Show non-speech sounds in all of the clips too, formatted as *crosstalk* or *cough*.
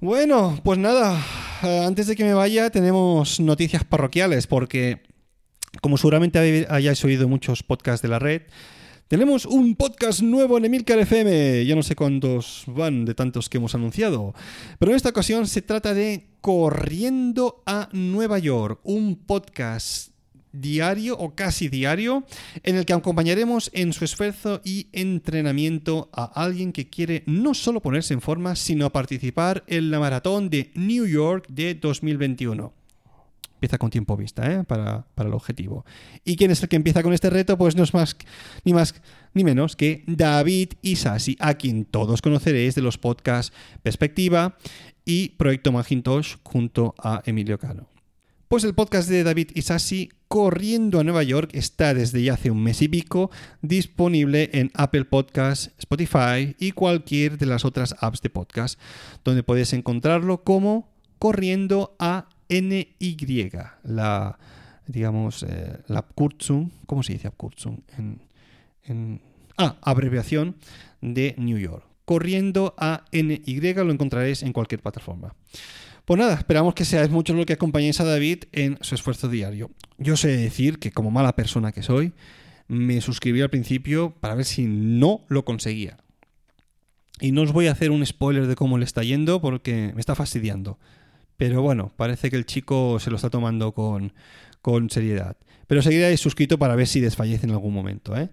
Bueno, pues nada, eh, antes de que me vaya tenemos noticias parroquiales porque como seguramente hayáis oído muchos podcasts de la red, tenemos un podcast nuevo en Emilcar FM. Ya no sé cuántos van de tantos que hemos anunciado. Pero en esta ocasión se trata de Corriendo a Nueva York, un podcast diario o casi diario en el que acompañaremos en su esfuerzo y entrenamiento a alguien que quiere no solo ponerse en forma, sino participar en la maratón de New York de 2021 empieza con tiempo vista ¿eh? para, el objetivo. ¿Y quién es el que empieza con este reto? Pues no es más ni más ni menos que David Isasi, a quien todos conoceréis de los podcasts Perspectiva y Proyecto Macintosh junto a Emilio Cano. Pues el podcast de David Isasi, Corriendo a Nueva York, está desde hace un mes y pico disponible en Apple Podcasts, Spotify y cualquier de las otras apps de podcast, donde puedes encontrarlo como Corriendo a NY, la, digamos, eh, la Kurzum, ¿cómo se dice en, ah, abreviación de New York. Corriendo a NY lo encontraréis en cualquier plataforma. Pues nada, esperamos que seáis muchos los que acompañéis a David en su esfuerzo diario. Yo sé decir que como mala persona que soy, me suscribí al principio para ver si no lo conseguía. Y no os voy a hacer un spoiler de cómo le está yendo porque me está fastidiando. Pero bueno, parece que el chico se lo está tomando con, seriedad. Pero seguiré suscrito para ver si desfallece en algún momento. ¿eh?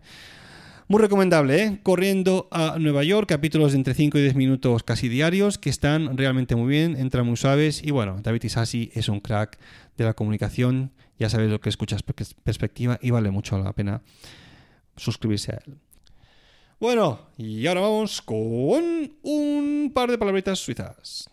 Muy recomendable, ¿eh? Corriendo a Nueva York, capítulos de entre 5 y 10 minutos casi diarios, que están realmente muy bien, entran muy suaves. Y bueno, David Isasi es un crack de la comunicación, ya sabes lo que escuchas perspectiva y vale mucho la pena suscribirse a él. Bueno, y ahora vamos con un par de palabritas suizas.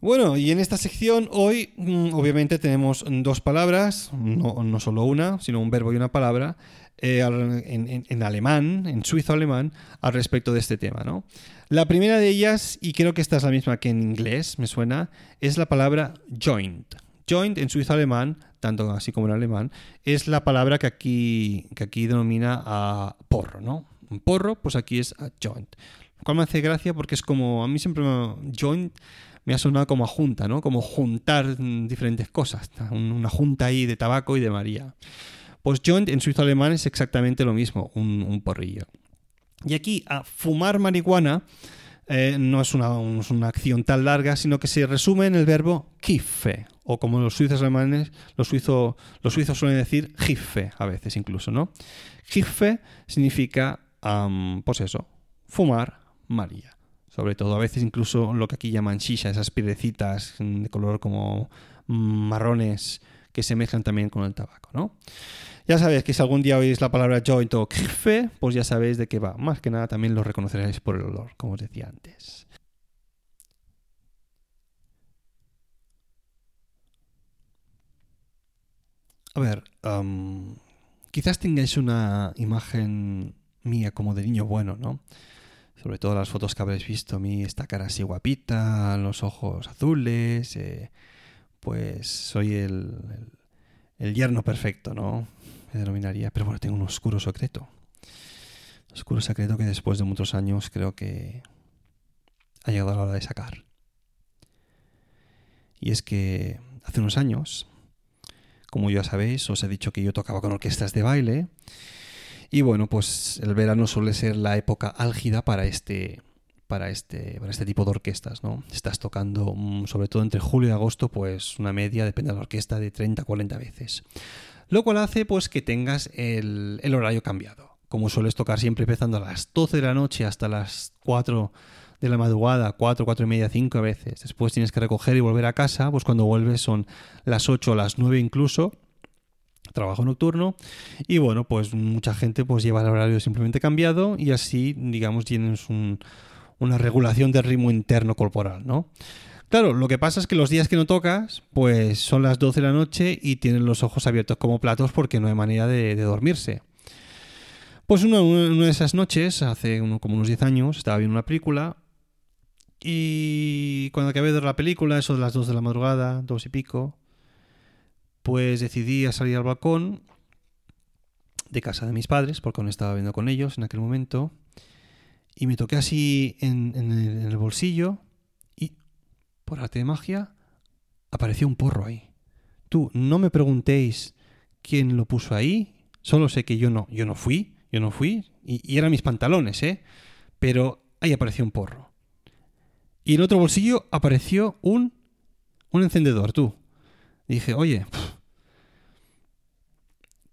Bueno, y en esta sección hoy mm, obviamente tenemos dos palabras, no, solo una, sino un verbo y una palabra, eh, en, alemán, en suizo alemán, al respecto de este tema. ¿no? La primera de ellas, y creo que esta es la misma que en inglés, me suena, es la palabra joint. Joint en suizo alemán, tanto así como en alemán, es la palabra que aquí, que aquí denomina a porro, ¿no? Un porro, pues aquí es a joint. Lo cual me hace gracia porque es como, a mí siempre me, joint me ha sonado como a junta, ¿no? Como juntar diferentes cosas. Una junta ahí de tabaco y de María. Pues joint en suizo alemán es exactamente lo mismo, un, porrillo. Y aquí a fumar marihuana eh, no es una, acción tan larga, sino que se resume en el verbo kiffe, o como los suizos alemanes, los, suizos suelen decir giffe a veces incluso, ¿no? Significa, pues eso, fumar María. Sobre todo, a veces incluso lo que aquí llaman shisha, esas piedecitas de color como marrones que se mezclan también con el tabaco, ¿no? Ya sabéis que si algún día oís la palabra joint o kife, pues ya sabéis de qué va. Más que nada también lo reconoceréis por el olor, como os decía antes. A ver, quizás tengáis una imagen mía como de niño bueno, ¿no? Sobre todo las fotos que habréis visto, a mí esta cara así guapita, los ojos azules, eh, pues soy el, el yerno perfecto, ¿no? me denominaría, pero bueno, tengo un oscuro secreto. Un oscuro secreto que después de muchos años creo que ha llegado la hora de sacar. Y es que hace unos años, como ya sabéis, os he dicho que yo tocaba con orquestas de baile. Y bueno, pues el verano suele ser la época álgida para este, para este, para este tipo de orquestas, ¿no? Estás tocando, mm, sobre todo entre julio y agosto, pues una media, depende de la orquesta, de 30 a 40 veces lo cual hace pues que tengas el, horario cambiado. Como sueles tocar siempre empezando a las 12 de la noche hasta las 4 de la madrugada, 4, 4 y media, 5 veces. Después tienes que recoger y volver a casa, pues cuando vuelves son las 8 o las 9 incluso, trabajo nocturno y bueno pues mucha gente pues lleva el horario simplemente cambiado y así digamos tienes una regulación del ritmo interno corporal ¿no? Claro, lo que pasa es que los días que no tocas, pues son las 12 de la noche y tienen los ojos abiertos como platos porque no hay manera de, dormirse. Pues una, de esas noches, hace como unos 10 años, estaba viendo una película y cuando acabé de ver la película, eso de las 2 de la madrugada, 2 y pico, pues decidí salir al balcón de casa de mis padres, porque aún estaba viendo con ellos en aquel momento, y me toqué así en, el, bolsillo y, por arte de magia, apareció un porro ahí. Tú, no me preguntéis quién lo puso ahí, solo sé que yo no, yo no fui, yo no fui, y, eran mis pantalones, ¿eh? Pero ahí apareció un porro. Y en otro bolsillo apareció un, un encendedor, tú. Dije, oye,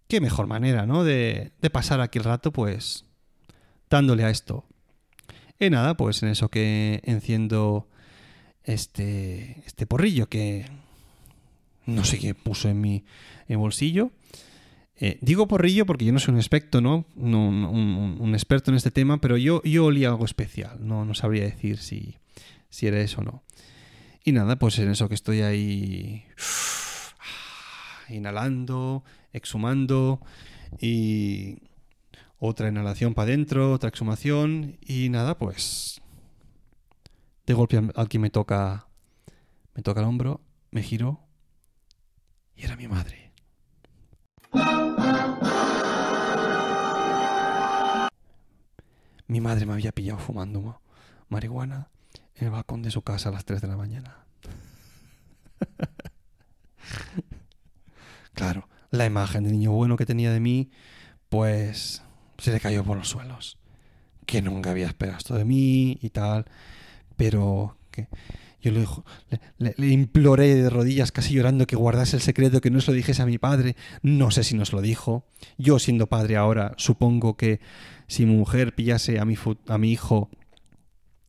qué mejor manera, ¿no? De, de pasar aquí el rato, pues, dándole a esto. Y nada, pues en eso que enciendo este, este porrillo que no sé qué puso en mi en bolsillo. Eh, digo porrillo porque yo no soy un experto, ¿no? un, experto en este tema, pero yo, yo olía algo especial. No, no sabría decir si, si era eso o no. Y nada, pues en eso que estoy ahí *sighs* inhalando, exhumando y otra inhalación para adentro, otra exhumación y nada, pues de golpe al que me toca me toca el hombro, me giro y era mi madre. Mi madre me había pillado fumando marihuana en el balcón de su casa a las 3 de la mañana. *laughs* claro, la imagen de niño bueno que tenía de mí, pues se le cayó por los suelos. Que nunca había esperado esto de mí y tal. Pero yo le, le, le, imploré de rodillas, casi llorando, que guardase el secreto, que no se lo dijese a mi padre. No sé si nos lo dijo. Yo, siendo padre ahora, supongo que si mi mujer pillase a mi, a mi hijo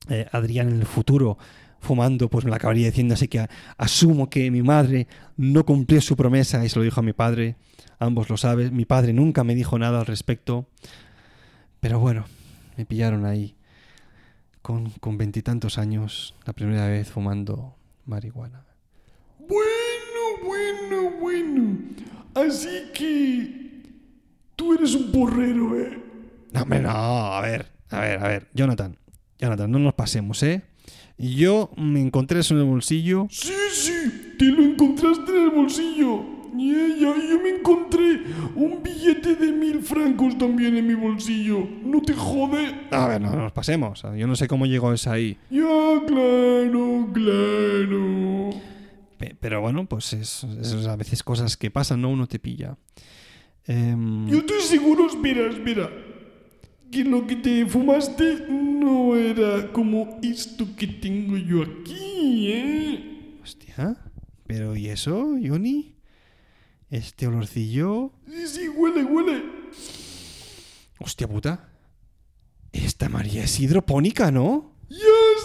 eh, Adrián en el futuro fumando, pues me lo acabaría diciendo. Así que asumo que mi madre no cumplió su promesa y se lo dijo a mi padre. Ambos lo saben. Mi padre nunca me dijo nada al respecto. Pero bueno, me pillaron ahí con veintitantos años, la primera vez fumando marihuana. Bueno, bueno, bueno. Así que tú eres un porrero, ¿eh? No, hombre, no, a ver, a ver, a ver, Jonathan, Jonathan, no nos pasemos, ¿eh? Yo me encontré eso en el bolsillo. Sí, sí, te lo encontraste en el bolsillo. Y ella, yo me encontré un billete de mil francos también en mi bolsillo. ¿No te jode? A ver, no nos pasemos. Yo no sé cómo llegó esa ahí. Ya, claro, claro. Pero bueno, pues es, es a veces cosas que pasan, ¿no? Uno te pilla. Eh... Yo estoy seguro, espera, espera. Que lo que te fumaste no era como esto que tengo yo aquí, ¿eh? Hostia. Pero ¿y eso, Johnny? Este olorcillo. Sí, sí, huele, huele. Hostia puta. Esta María es hidropónica, ¿no? Ya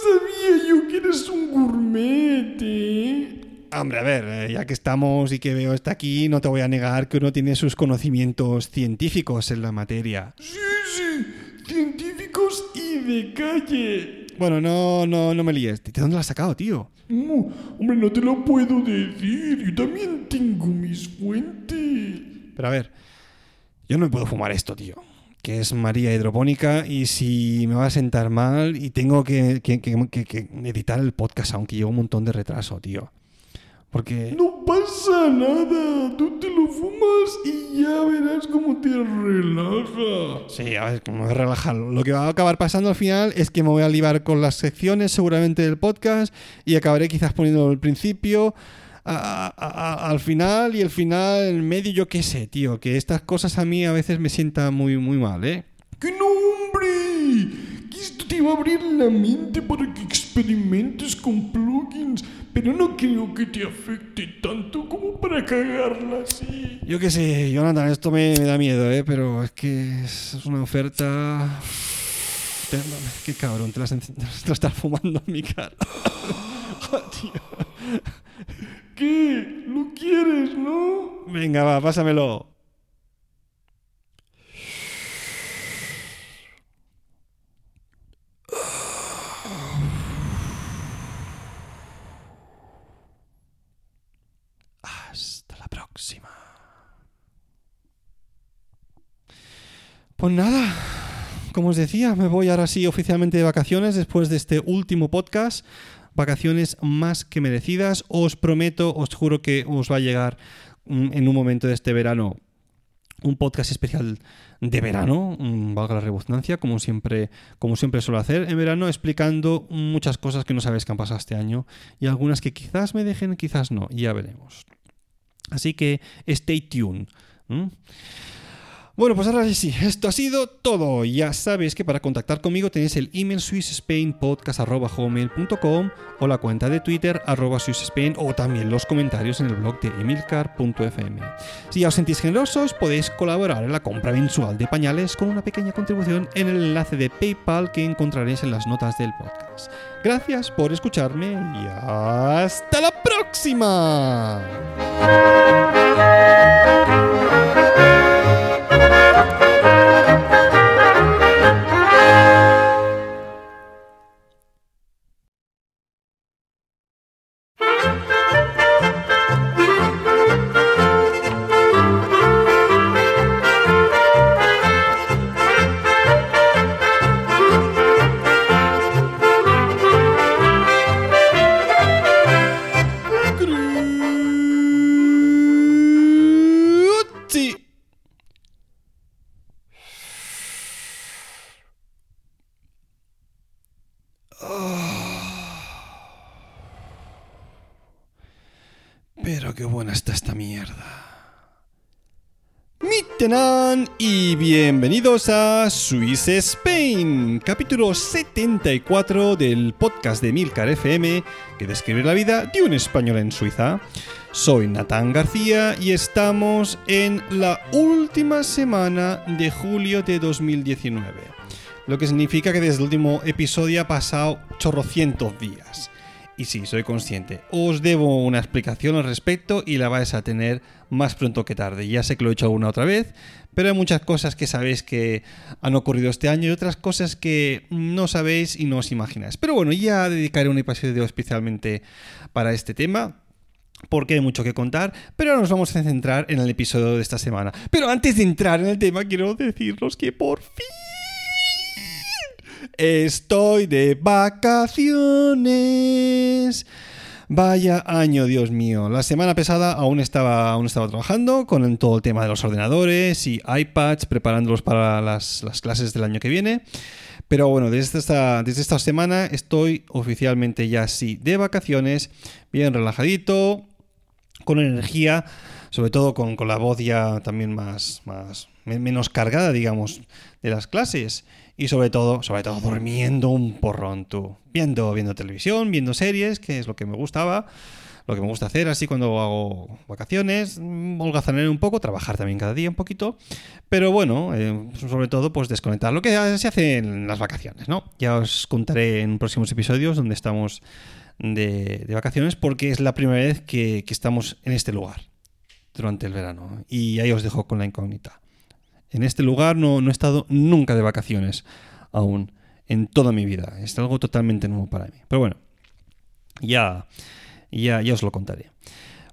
sabía yo que eres un gourmet, ¿eh? Hombre, a ver, ya que estamos y que veo está aquí, no te voy a negar que uno tiene sus conocimientos científicos en la materia. Sí, sí, de calle. Bueno, no, no, no me líes. ¿De dónde lo has sacado, tío? No, hombre, no te lo puedo decir. Yo también tengo mis fuentes. Pero a ver, yo no me puedo fumar esto, tío. Que es María hidropónica y si me va a sentar mal y tengo que, que, que, que editar el podcast, aunque llevo un montón de retraso, tío. Porque... No pasa nada, tú te lo fumas y ya verás cómo te relaja. Sí, a ver, cómo me relaja. Lo que va a acabar pasando al final es que me voy a libar con las secciones seguramente del podcast y acabaré quizás poniendo el principio a, a, a, al final y el final en medio, yo qué sé, tío. Que estas cosas a mí a veces me sientan muy, muy mal, ¿eh? ¡Que no, hombre! Que esto te va a abrir la mente para que experimentes con plugins pero no creo que te afecte tanto como para cagarla así. Yo qué sé, Jonathan, esto me, me, da miedo, ¿eh? Pero es que es una oferta... Qué cabrón, te la, *laughs* te la estás fumando en mi cara. *laughs* oh, tío. ¿Qué? ¿Lo quieres, no? Venga, va, pásamelo. Pues nada, como os decía, me voy ahora sí oficialmente de vacaciones después de este último podcast. Vacaciones más que merecidas. Os prometo, os juro que os va a llegar en un momento de este verano un podcast especial de verano, mm, valga la redundancia, como siempre, como siempre suelo hacer en verano, explicando muchas cosas que no sabes que han pasado este año y algunas que quizás me dejen, quizás no, ya veremos. Así que stay tuned. Bueno, pues ahora sí, esto ha sido todo. Ya sabes que para contactar conmigo tenéis el email swissspainpodcast.com o la cuenta de Twitter arroba swissspain o también los comentarios en el blog de emilcar.fm. Si ya os sentís generosos, podéis colaborar en la compra mensual de pañales con una pequeña contribución en el enlace de PayPal que encontraréis en las notas del podcast. Gracias por escucharme y hasta la próxima. Y bienvenidos a Swiss Spain, capítulo 74 del podcast de Milcar FM que describe la vida de un español en Suiza. Soy Natán García y estamos en la última semana de julio de 2019, lo que significa que desde el último episodio ha pasado chorrocientos días. Y sí, soy consciente. Os debo una explicación al respecto y la vais a tener más pronto que tarde. Ya sé que lo he hecho alguna otra vez, pero hay muchas cosas que sabéis que han ocurrido este año y otras cosas que no sabéis y no os imagináis. Pero bueno, ya dedicaré un episodio especialmente para este tema porque hay mucho que contar, pero ahora nos vamos a centrar en el episodio de esta semana. Pero antes de entrar en el tema, quiero deciros que por fin estoy de vacaciones. Vaya año, Dios mío. La semana pasada aún estaba, aún estaba trabajando con todo el tema de los ordenadores y iPads, preparándolos para las, las clases del año que viene. Pero bueno, desde esta, desde esta semana estoy oficialmente ya sí de vacaciones, bien relajadito, con energía, sobre todo con, con la voz ya también más, más menos cargada, digamos, de las clases. Y sobre todo, sobre todo durmiendo un porrón, tú. Viendo, viendo televisión, viendo series, que es lo que me gustaba, lo que me gusta hacer así cuando hago vacaciones, holgazanear un poco, trabajar también cada día un poquito. Pero bueno, eh, sobre todo, pues desconectar lo que se hace en las vacaciones, ¿no? Ya os contaré en próximos episodios donde estamos de, de vacaciones porque es la primera vez que, que, estamos en este lugar durante el verano. Y ahí os dejo con la incógnita. En este lugar no, he estado nunca de vacaciones aún en toda mi vida. Es algo totalmente nuevo para mí. Pero bueno, ya, ya, ya os lo contaré.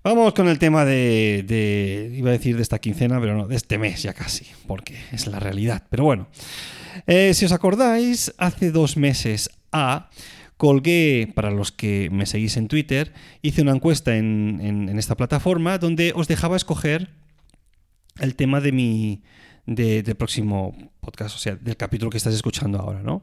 Vamos con el tema de, de, iba a decir de esta quincena, pero no, de este mes ya casi, porque es la realidad. Pero bueno, eh, si os acordáis, hace dos meses a colgué, para los que me seguís en Twitter, hice una encuesta en, en, en esta plataforma donde os dejaba escoger el tema de mi, de, del próximo podcast, o sea, del capítulo que estás escuchando ahora, ¿no?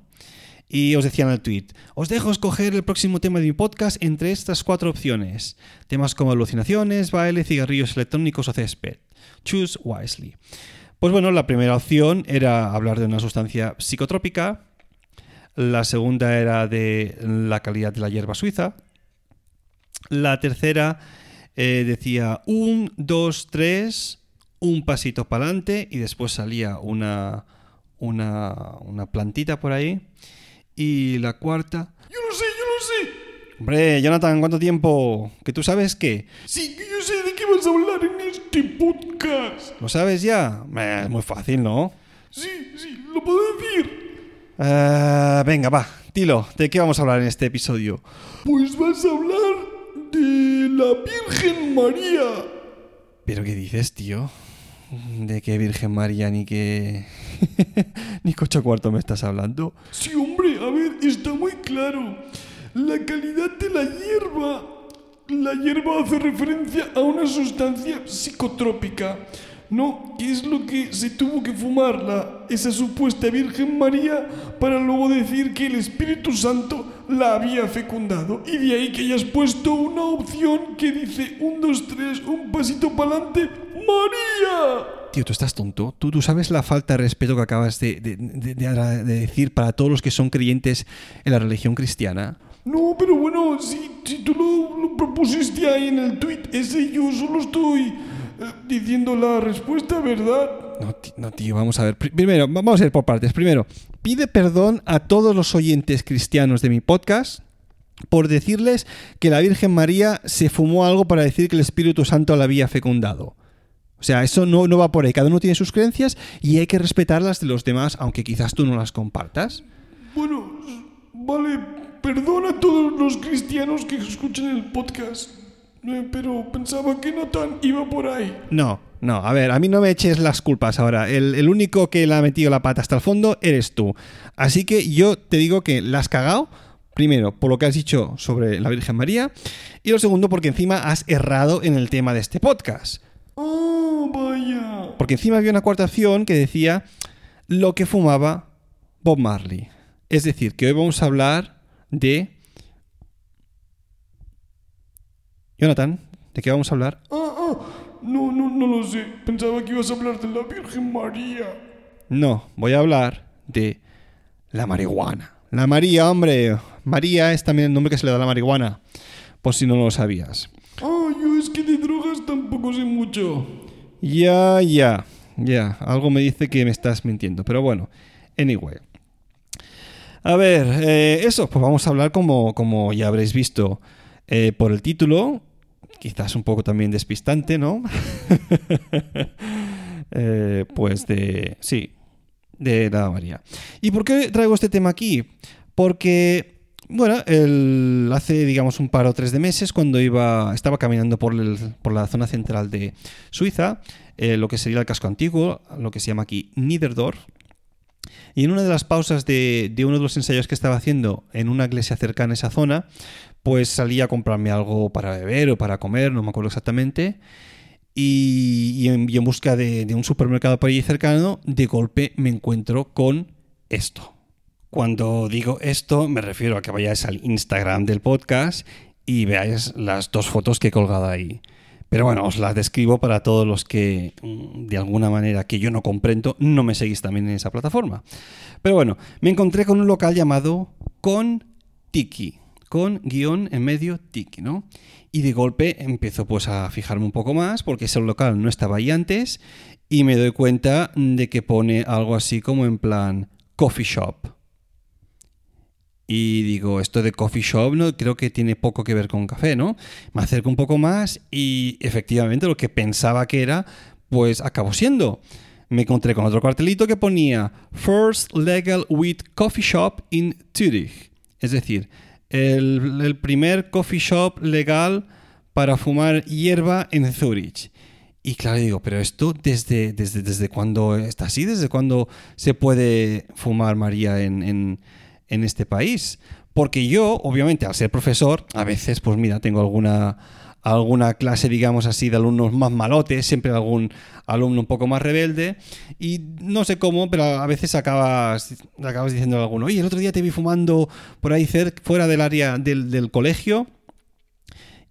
Y os decía en el tweet, os dejo escoger el próximo tema de mi podcast entre estas cuatro opciones. Temas como alucinaciones, baile, cigarrillos electrónicos o césped. Choose wisely. Pues bueno, la primera opción era hablar de una sustancia psicotrópica. La segunda era de la calidad de la hierba suiza. La tercera eh, decía un, dos, tres, un pasito para adelante y después salía una, una, una plantita por ahí. Y la cuarta... Yo lo sé, yo lo sé. Hombre, Jonathan, ¿cuánto tiempo? ¿Que tú sabes qué? Sí, que yo sé de qué vas a hablar en este podcast. ¿Lo sabes ya? Eh, es muy fácil, ¿no? Sí, sí, lo puedo decir. Uh, venga, va, dilo, ¿de qué vamos a hablar en este episodio? Pues vas a hablar de la Virgen María. ¿Pero qué dices, tío? ¿De qué Virgen María ni qué... *laughs* ni cocho cuarto me estás hablando? Sí, hombre, a ver, está muy claro. La calidad de la hierba. La hierba hace referencia a una sustancia psicotrópica. No, ¿qué es lo que se tuvo que fumar la, esa supuesta Virgen María para luego decir que el Espíritu Santo la había fecundado? Y de ahí que hayas puesto una opción que dice un, dos, tres, un pasito para adelante, María. Tío, tú estás tonto. ¿Tú, tú sabes la falta de respeto que acabas de, de- de- de- de decir para todos los que son creyentes en la religión cristiana. No, pero bueno, si, si tú lo, lo propusiste ahí en el tweet ese, yo solo estoy eh, diciendo la respuesta, ¿verdad? No, no, tío, vamos a ver. Pri- Primero, vamos a ir por partes. Primero, pide perdón a todos los oyentes cristianos de mi podcast por decirles que la Virgen María se fumó algo para decir que el Espíritu Santo la había fecundado. O sea, eso no, no va por ahí. Cada uno tiene sus creencias y hay que respetar las de los demás, aunque quizás tú no las compartas. Bueno, vale, perdona a todos los cristianos que escuchan el podcast, eh, pero pensaba que Nathan iba por ahí. No, no, a ver, a mí no me eches las culpas ahora. El, el único que le ha metido la pata hasta el fondo eres tú. Así que yo te digo que la has cagado. Primero, por lo que has dicho sobre la Virgen María. Y lo segundo, porque encima has errado en el tema de este podcast. Ah, vaya. Porque encima había una cuarta opción que decía lo que fumaba Bob Marley. Es decir, que hoy vamos a hablar de... Jonathan, ¿de qué vamos a hablar? Ah, ah, no, no, no lo sé. Pensaba que ibas a hablar de la Virgen María. No, voy a hablar de la marihuana. La María, hombre. María es también el nombre que se le da a la marihuana. Por si no lo sabías. Ah, yo es que de drogas tampoco sé mucho. Ya, ya, ya. Algo me dice que me estás mintiendo. Pero bueno, anyway. A ver, eh, eso, pues vamos a hablar como, como ya habréis visto eh, por el título. Quizás un poco también despistante, ¿no? *laughs* Eh, pues de... Sí, de la María. ¿Y por qué traigo este tema aquí? Porque, bueno, el- hace, digamos, un par o tres de meses, cuando iba, estaba caminando por, el- por la zona central de Suiza, eh, lo que sería el casco antiguo, lo que se llama aquí Niederdorf, y en una de las pausas de, de uno de los ensayos que estaba haciendo en una iglesia cercana a esa zona, pues salí a comprarme algo para beber o para comer, no me acuerdo exactamente. Y, en busca de, de un supermercado por allí cercano, de golpe me encuentro con esto. Cuando digo esto, me refiero a que vayáis al Instagram del podcast y veáis las dos fotos que he colgado ahí. Pero bueno, os las describo para todos los que, mm, de alguna manera, que yo no comprendo, no me seguís también en esa plataforma. Pero bueno, me encontré con un local llamado Con Tiki, con guion en medio Tiki, ¿no? Y de golpe empiezo pues a fijarme un poco más, porque ese local no estaba ahí antes, y me doy cuenta de que pone algo así como en plan coffee shop. Y digo, esto de coffee shop no creo que tiene poco que ver con café, ¿no? Me acerco un poco más y efectivamente lo que pensaba que era, pues acabó siendo. Me encontré con otro cartelito que ponía First Legal Weed Coffee Shop in Zurich. Es decir, el, primer coffee shop legal para fumar hierba en Zurich. Y claro, digo, pero esto desde, desde, desde cuándo está así, desde cuándo se puede fumar María en, en este país. Porque yo, obviamente, al ser profesor, a veces, pues mira, tengo alguna, alguna clase, digamos así, de alumnos más malotes, siempre algún alumno un poco más rebelde, y no sé cómo, pero a veces acabas, acabas diciendo a alguno, oye, el otro día te vi fumando por ahí cerca, fuera del área del, del colegio,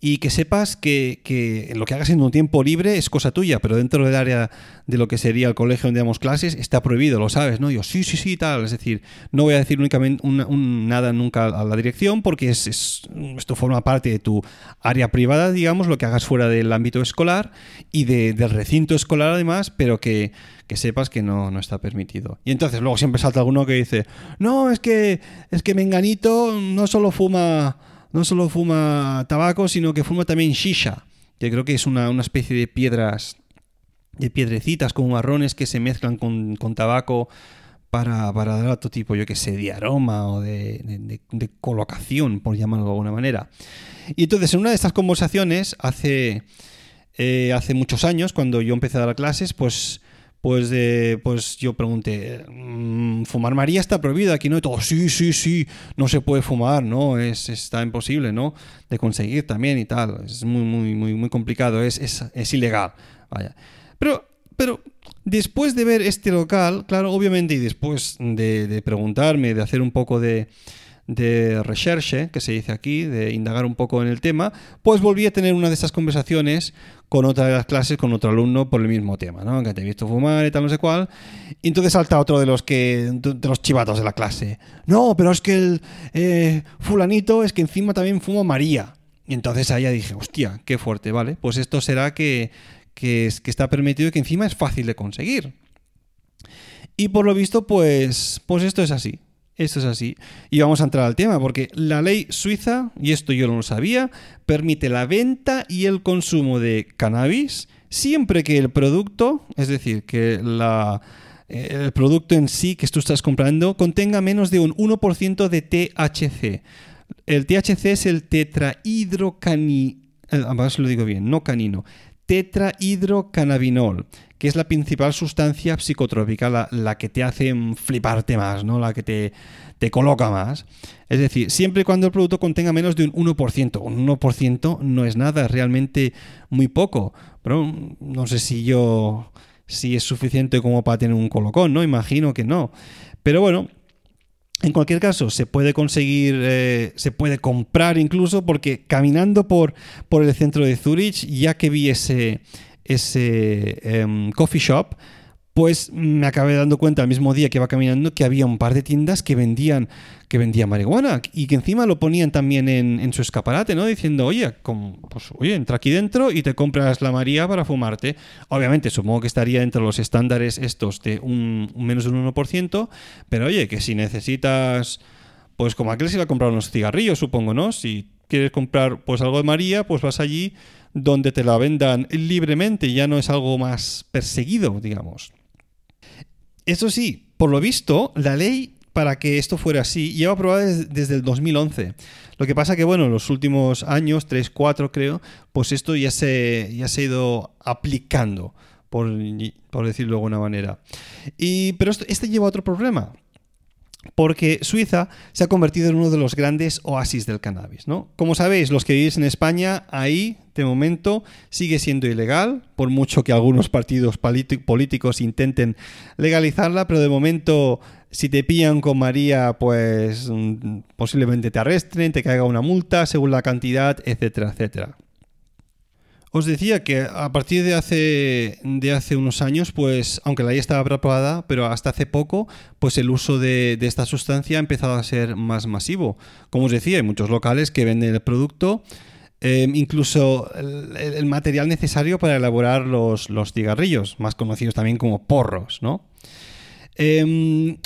y que sepas que, lo que hagas en un tiempo libre es cosa tuya, pero dentro del área de lo que sería el colegio donde damos clases está prohibido, lo sabes, ¿no? Yo, sí, sí, sí, tal. Es decir, no voy a decir únicamente una- un- nada nunca a la dirección porque es, es- esto forma parte de tu área privada, digamos, lo que hagas fuera del ámbito escolar y de- del recinto escolar además, pero que, sepas que no, no está permitido. Y entonces luego siempre salta alguno que dice, no, es que, es que Menganito no solo fuma no solo fuma tabaco, sino que fuma también shisha, que creo que es una, una especie de piedras, de piedrecitas como marrones que se mezclan con, con tabaco para, para dar otro tipo, yo que sé, de aroma o de, de- colocación, por llamarlo de alguna manera. Y entonces en una de estas conversaciones, hace, eh, hace muchos años, cuando yo empecé a dar clases, pues pues, eh, pues yo pregunté, mm, ¿fumar María está prohibido aquí? ¿No? Y todo, sí, sí, sí, no se puede fumar, ¿no? Es, está imposible, ¿no? De conseguir también y tal. Es muy, muy, muy, muy complicado, es, es, es ilegal. Vaya. Pero pero después de ver este local, claro, obviamente, y después de, de preguntarme, de hacer un poco de, de recherche, que se dice aquí, de indagar un poco en el tema, pues volví a tener una de esas conversaciones con otra de las clases, con otro alumno por el mismo tema, ¿no? Que te he visto fumar y tal, no sé cuál. Y entonces salta otro de los que de los chivatos de la clase. No, pero es que el eh, fulanito es que encima también fuma María. Y entonces ahí ya dije, hostia, qué fuerte, ¿vale? Pues esto será que, que, que está permitido y que encima es fácil de conseguir. Y por lo visto, pues, pues esto es así. Esto es así. Y vamos a entrar al tema, porque la ley suiza, y esto yo no lo sabía, permite la venta y el consumo de cannabis siempre que el producto, es decir, que la, el producto en sí que tú estás comprando contenga menos de un 1% de THC. El THC es el tetrahidrocani... Además lo digo bien, no canino. Tetrahidrocannabinol, que es la principal sustancia psicotrópica, la, que te hace fliparte más, ¿no? La que te, te, coloca más. Es decir, siempre y cuando el producto contenga menos de un 1%. Un 1% no es nada, es realmente muy poco. Pero no sé si yo. si es suficiente como para tener un colocón, ¿no? Imagino que no. Pero bueno. En cualquier caso, se puede conseguir, eh, se puede comprar incluso, porque caminando por, por el centro de Zurich, ya que vi ese, ese em, coffee shop, pues me acabé dando cuenta al mismo día que iba caminando que había un par de tiendas que vendían, que vendían marihuana y que encima lo ponían también en, su escaparate, ¿no? Diciendo, oye, pues, oye, entra aquí dentro y te compras la María para fumarte. Obviamente, supongo que estaría entre los estándares estos de un, menos de un 1%, pero oye, que si necesitas, pues como aquel se iba a comprar unos cigarrillos, supongo, ¿no? Si quieres comprar pues algo de María, pues vas allí donde te la vendan libremente, ya no es algo más perseguido, digamos. Eso sí, por lo visto, la ley para que esto fuera así lleva aprobada desde el 2011. Lo que pasa que, bueno, en los últimos años, 3, 4 creo, pues esto ya se, ya se ha ido aplicando, por, por decirlo de alguna manera. Y, pero esto, este lleva otro problema porque Suiza se ha convertido en uno de los grandes oasis del cannabis. ¿no? Como sabéis, los que vivís en España, ahí de momento sigue siendo ilegal, por mucho que algunos partidos políticos intenten legalizarla, pero de momento si te pillan con María, pues mm, posiblemente te arresten, te caiga una multa según la cantidad, etcétera, etcétera. Os decía que a partir de hace, de hace unos años, pues aunque la ley estaba aprobada, pero hasta hace poco, pues el uso de, esta sustancia ha empezado a ser más masivo. Como os decía, hay muchos locales que venden el producto, em, incluso el, material necesario para elaborar los, los, cigarrillos, más conocidos también como porros, ¿no? Em,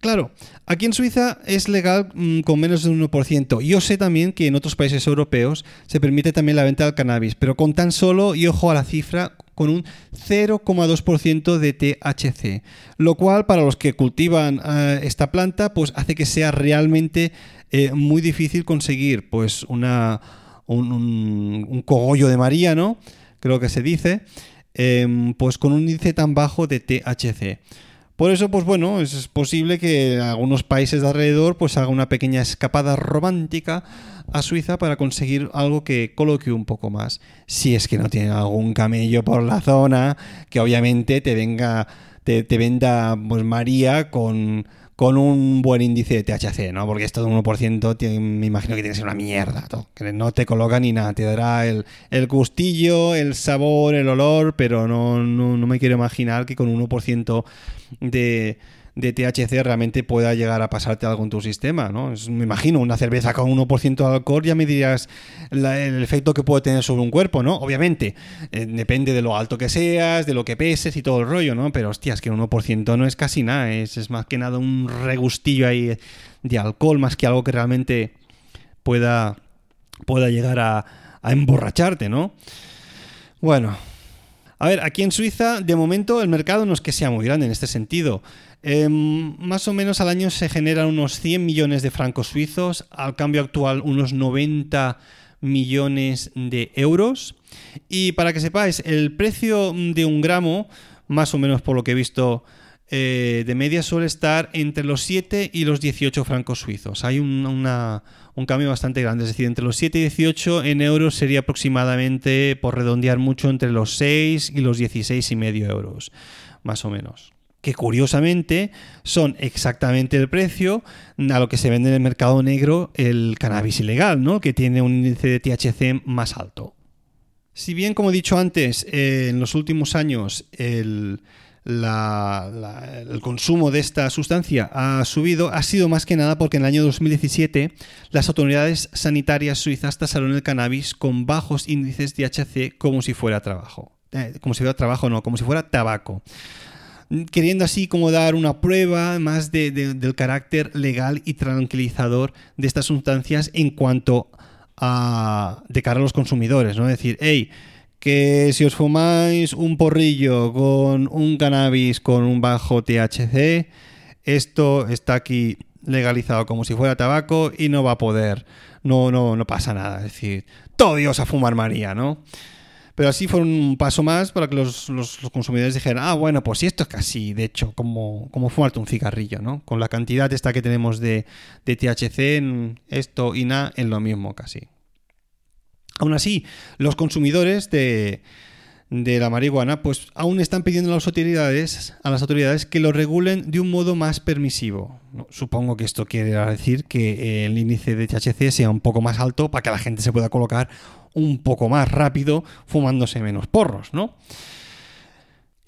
Claro, aquí en Suiza es legal mm, con menos de un 1%. Yo sé también que en otros países europeos se permite también la venta del cannabis, pero con tan solo, y ojo a la cifra, con un 0,2% de THC, lo cual para los que cultivan eh, esta planta pues hace que sea realmente eh, muy difícil conseguir pues una, un, cogollo de María, ¿no? Creo que se dice, em, pues con un índice tan bajo de THC. Por eso, pues bueno, es posible que algunos países de alrededor pues haga una pequeña escapada romántica a Suiza para conseguir algo que coloque un poco más. Si es que no tiene algún camello por la zona, que obviamente te venga, te, te venda pues María con con un buen índice de THC, ¿no? Porque esto de 1% me imagino que tiene que ser una mierda, que no te coloca ni nada, te dará el, el gustillo, el sabor, el olor, pero no, no, no me quiero imaginar que con 1% de, de THC realmente pueda llegar a pasarte algo en tu sistema, ¿no? me imagino, una cerveza con 1% de alcohol, ya me dirías el efecto que puede tener sobre un cuerpo, ¿no? Obviamente, eh, depende de lo alto que seas, de lo que peses y todo el rollo, ¿no? Pero hostias, que un 1% no es casi nada, es, más que nada un regustillo ahí de alcohol, más que algo que realmente pueda, pueda llegar a, a emborracharte, ¿no? Bueno, a ver, aquí en Suiza, de momento, el mercado no es que sea muy grande en este sentido. Em, más o menos al año se generan unos 100 millones de francos suizos, al cambio actual unos 90 millones de euros. Y para que sepáis, el precio de un gramo, más o menos por lo que he visto eh, de media suele estar entre los 7 y los 18 francos suizos. Hay un, una- un cambio bastante grande, es decir, entre los 7 y 18 en euros sería aproximadamente, por redondear mucho, entre los 6 y los 16 y medio euros, más o menos. Que curiosamente son exactamente el precio a lo que se vende en el mercado negro el cannabis ilegal, ¿no? Que tiene un índice de THC más alto. Si bien, como he dicho antes, eh, en los últimos años el, la- la- el consumo de esta sustancia ha subido, ha sido más que nada porque en el año 2017 las autoridades sanitarias suizas tasaron el cannabis con bajos índices de THC como si fuera trabajo. Eh, como si fuera trabajo, no, como si fuera tabaco queriendo así como dar una prueba más de- de- del carácter legal y tranquilizador de estas sustancias en cuanto a de cara a los consumidores, ¿no? Es decir, hey, que si os fumáis un porrillo con un cannabis con un bajo THC, esto está aquí legalizado como si fuera tabaco y no va a poder, no, no, no pasa nada. Es decir, todo Dios a fumar María, ¿no? Pero así fue un paso más para que los, los- los consumidores dijeran, ah, bueno, pues si esto es casi, de hecho, como, como fumarte un cigarrillo, ¿no? Con la cantidad esta que tenemos de, de THC, en esto y nada, en lo mismo casi. Aún así, los consumidores de, de la marihuana, pues aún están pidiendo a las autoridades, a las autoridades que lo regulen de un modo más permisivo. Supongo que esto quiere decir que el índice de THC sea un poco más alto para que la gente se pueda colocar un poco más rápido fumándose menos porros, ¿no?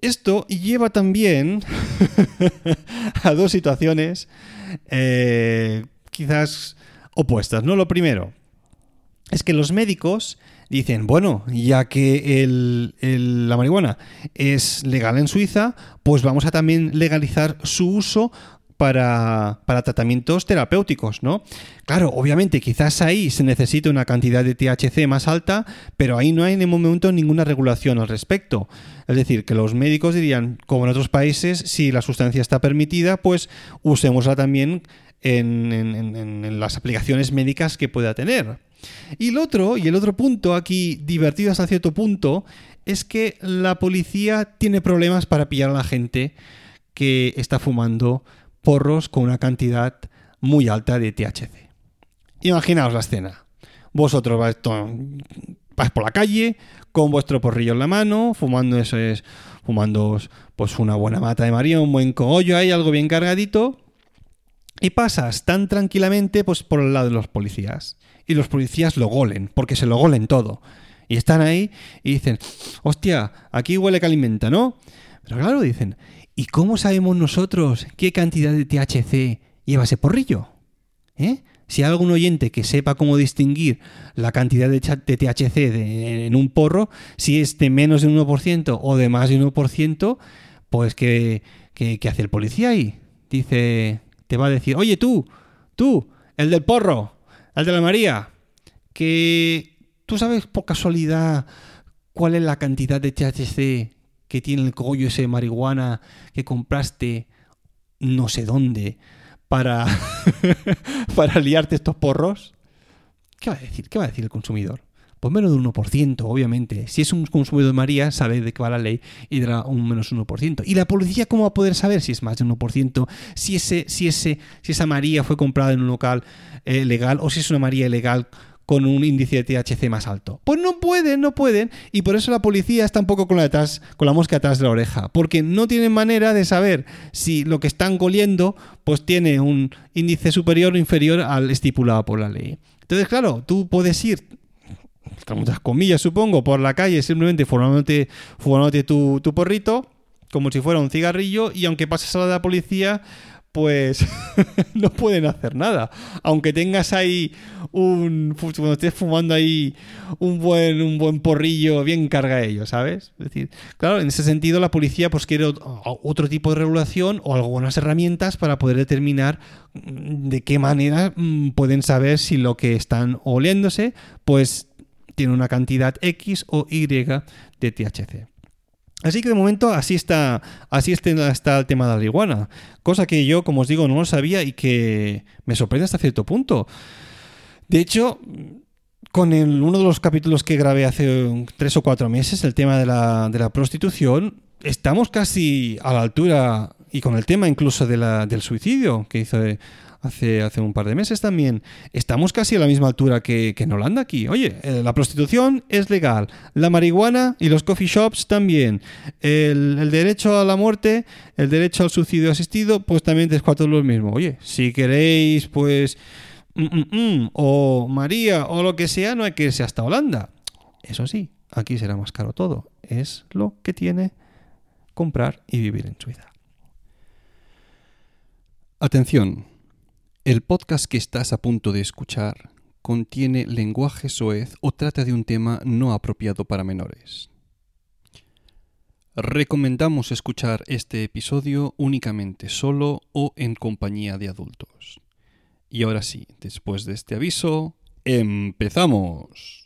Esto lleva también *laughs* a dos situaciones eh, quizás opuestas, ¿no? Lo primero es que los médicos dicen, bueno, ya que la marihuana es legal en Suiza, pues vamos a también legalizar su uso para, para tratamientos terapéuticos, ¿no? Claro, obviamente quizás ahí se necesita una cantidad de THC más alta, pero ahí no hay en el momento ninguna regulación al respecto. Es decir, que los médicos dirían, como en otros países, si la sustancia está permitida, pues usémosla también en- en las aplicaciones médicas que pueda tener. Y el otro, y el otro punto aquí divertido hasta cierto punto, es que la policía tiene problemas para pillar a la gente que está fumando porros con una cantidad muy alta de THC. Imaginaos la escena. Vosotros vais, por la calle con vuestro porrillo en la mano, fumando eso es, fumando pues una buena mata de María, un buen cogollo ahí, algo bien cargadito, y pasas tan tranquilamente pues por el lado de los policías. Y los policías lo golen, porque se lo golen todo. Y están ahí y dicen, hostia, aquí huele que alimenta, ¿no? Pero claro, dicen, ¿y cómo sabemos nosotros qué cantidad de THC lleva ese porrillo? ¿Eh? Si hay algún oyente que sepa cómo distinguir la cantidad de, THC de- en un porro, si es de menos de un 1% o de más de un 1%, pues ¿qué, qué, qué hace el policía ahí? Dice, te va a decir, oye tú, tú, el del porro, el de la María, que tú sabes por casualidad cuál es la cantidad de THC que tiene el cogollo ese de marihuana que compraste no sé dónde para, *laughs* para liarte estos porros? ¿Qué va a decir? ¿Qué va a decir el consumidor? Pues menos de un 1%, obviamente. Si es un consumidor de María, sabe de qué va la ley y dará un menos 1%. ¿Y la policía cómo va a poder saber si es más de un 1%? Si, ese, si, ese, si esa María fue comprada en un local eh, legal o si es una María ilegal con un índice de THC más alto. Pues no pueden, no pueden. Y por eso la policía está un poco con la, con la mosca atrás de la oreja. Porque no tienen manera de saber si lo que están goliendo pues tiene un índice superior o inferior al estipulado por la ley. Entonces, claro, tú puedes ir con muchas comillas, supongo, por la calle simplemente fumándote, fumándote tu, tu porrito, como si fuera un cigarrillo, y aunque pases a la de la policía, pues *laughs* no pueden hacer nada. Aunque tengas ahí un. Cuando estés fumando ahí un buen, un buen porrillo, bien carga ello, ¿sabes? Es decir, claro, en ese sentido la policía pues quiere ot- otro tipo de regulación o algunas herramientas para poder determinar mm, de qué manera mm, pueden saber si lo que están oliéndose, pues tiene una cantidad X o Y de THC. Así que de momento así está, así está, el tema de la marihuana. Cosa que yo, como os digo, no lo sabía y que me sorprende hasta cierto punto. De hecho, con uno de los capítulos que grabé hace tres o cuatro meses, el tema de la, de la prostitución, estamos casi a la altura y con el tema incluso de del suicidio que hizo hace, hace un par de meses también, estamos casi a la misma altura que, que en Holanda aquí. Oye, eh, la prostitución es legal, la marihuana y los coffee shops también, el, derecho a la muerte, el derecho al suicidio asistido, pues también es cuatro lo mismo. Oye, si queréis, pues... mm, mm, mm, o María o lo que sea, no hay que irse hasta Holanda. Eso sí, aquí será más caro todo. Es lo que tiene comprar y vivir en Suiza. Atención, el podcast que estás a punto de escuchar contiene lenguaje soez o trata de un tema no apropiado para menores. Recomendamos escuchar este episodio únicamente solo o en compañía de adultos. Y ahora sí, después de este aviso, empezamos.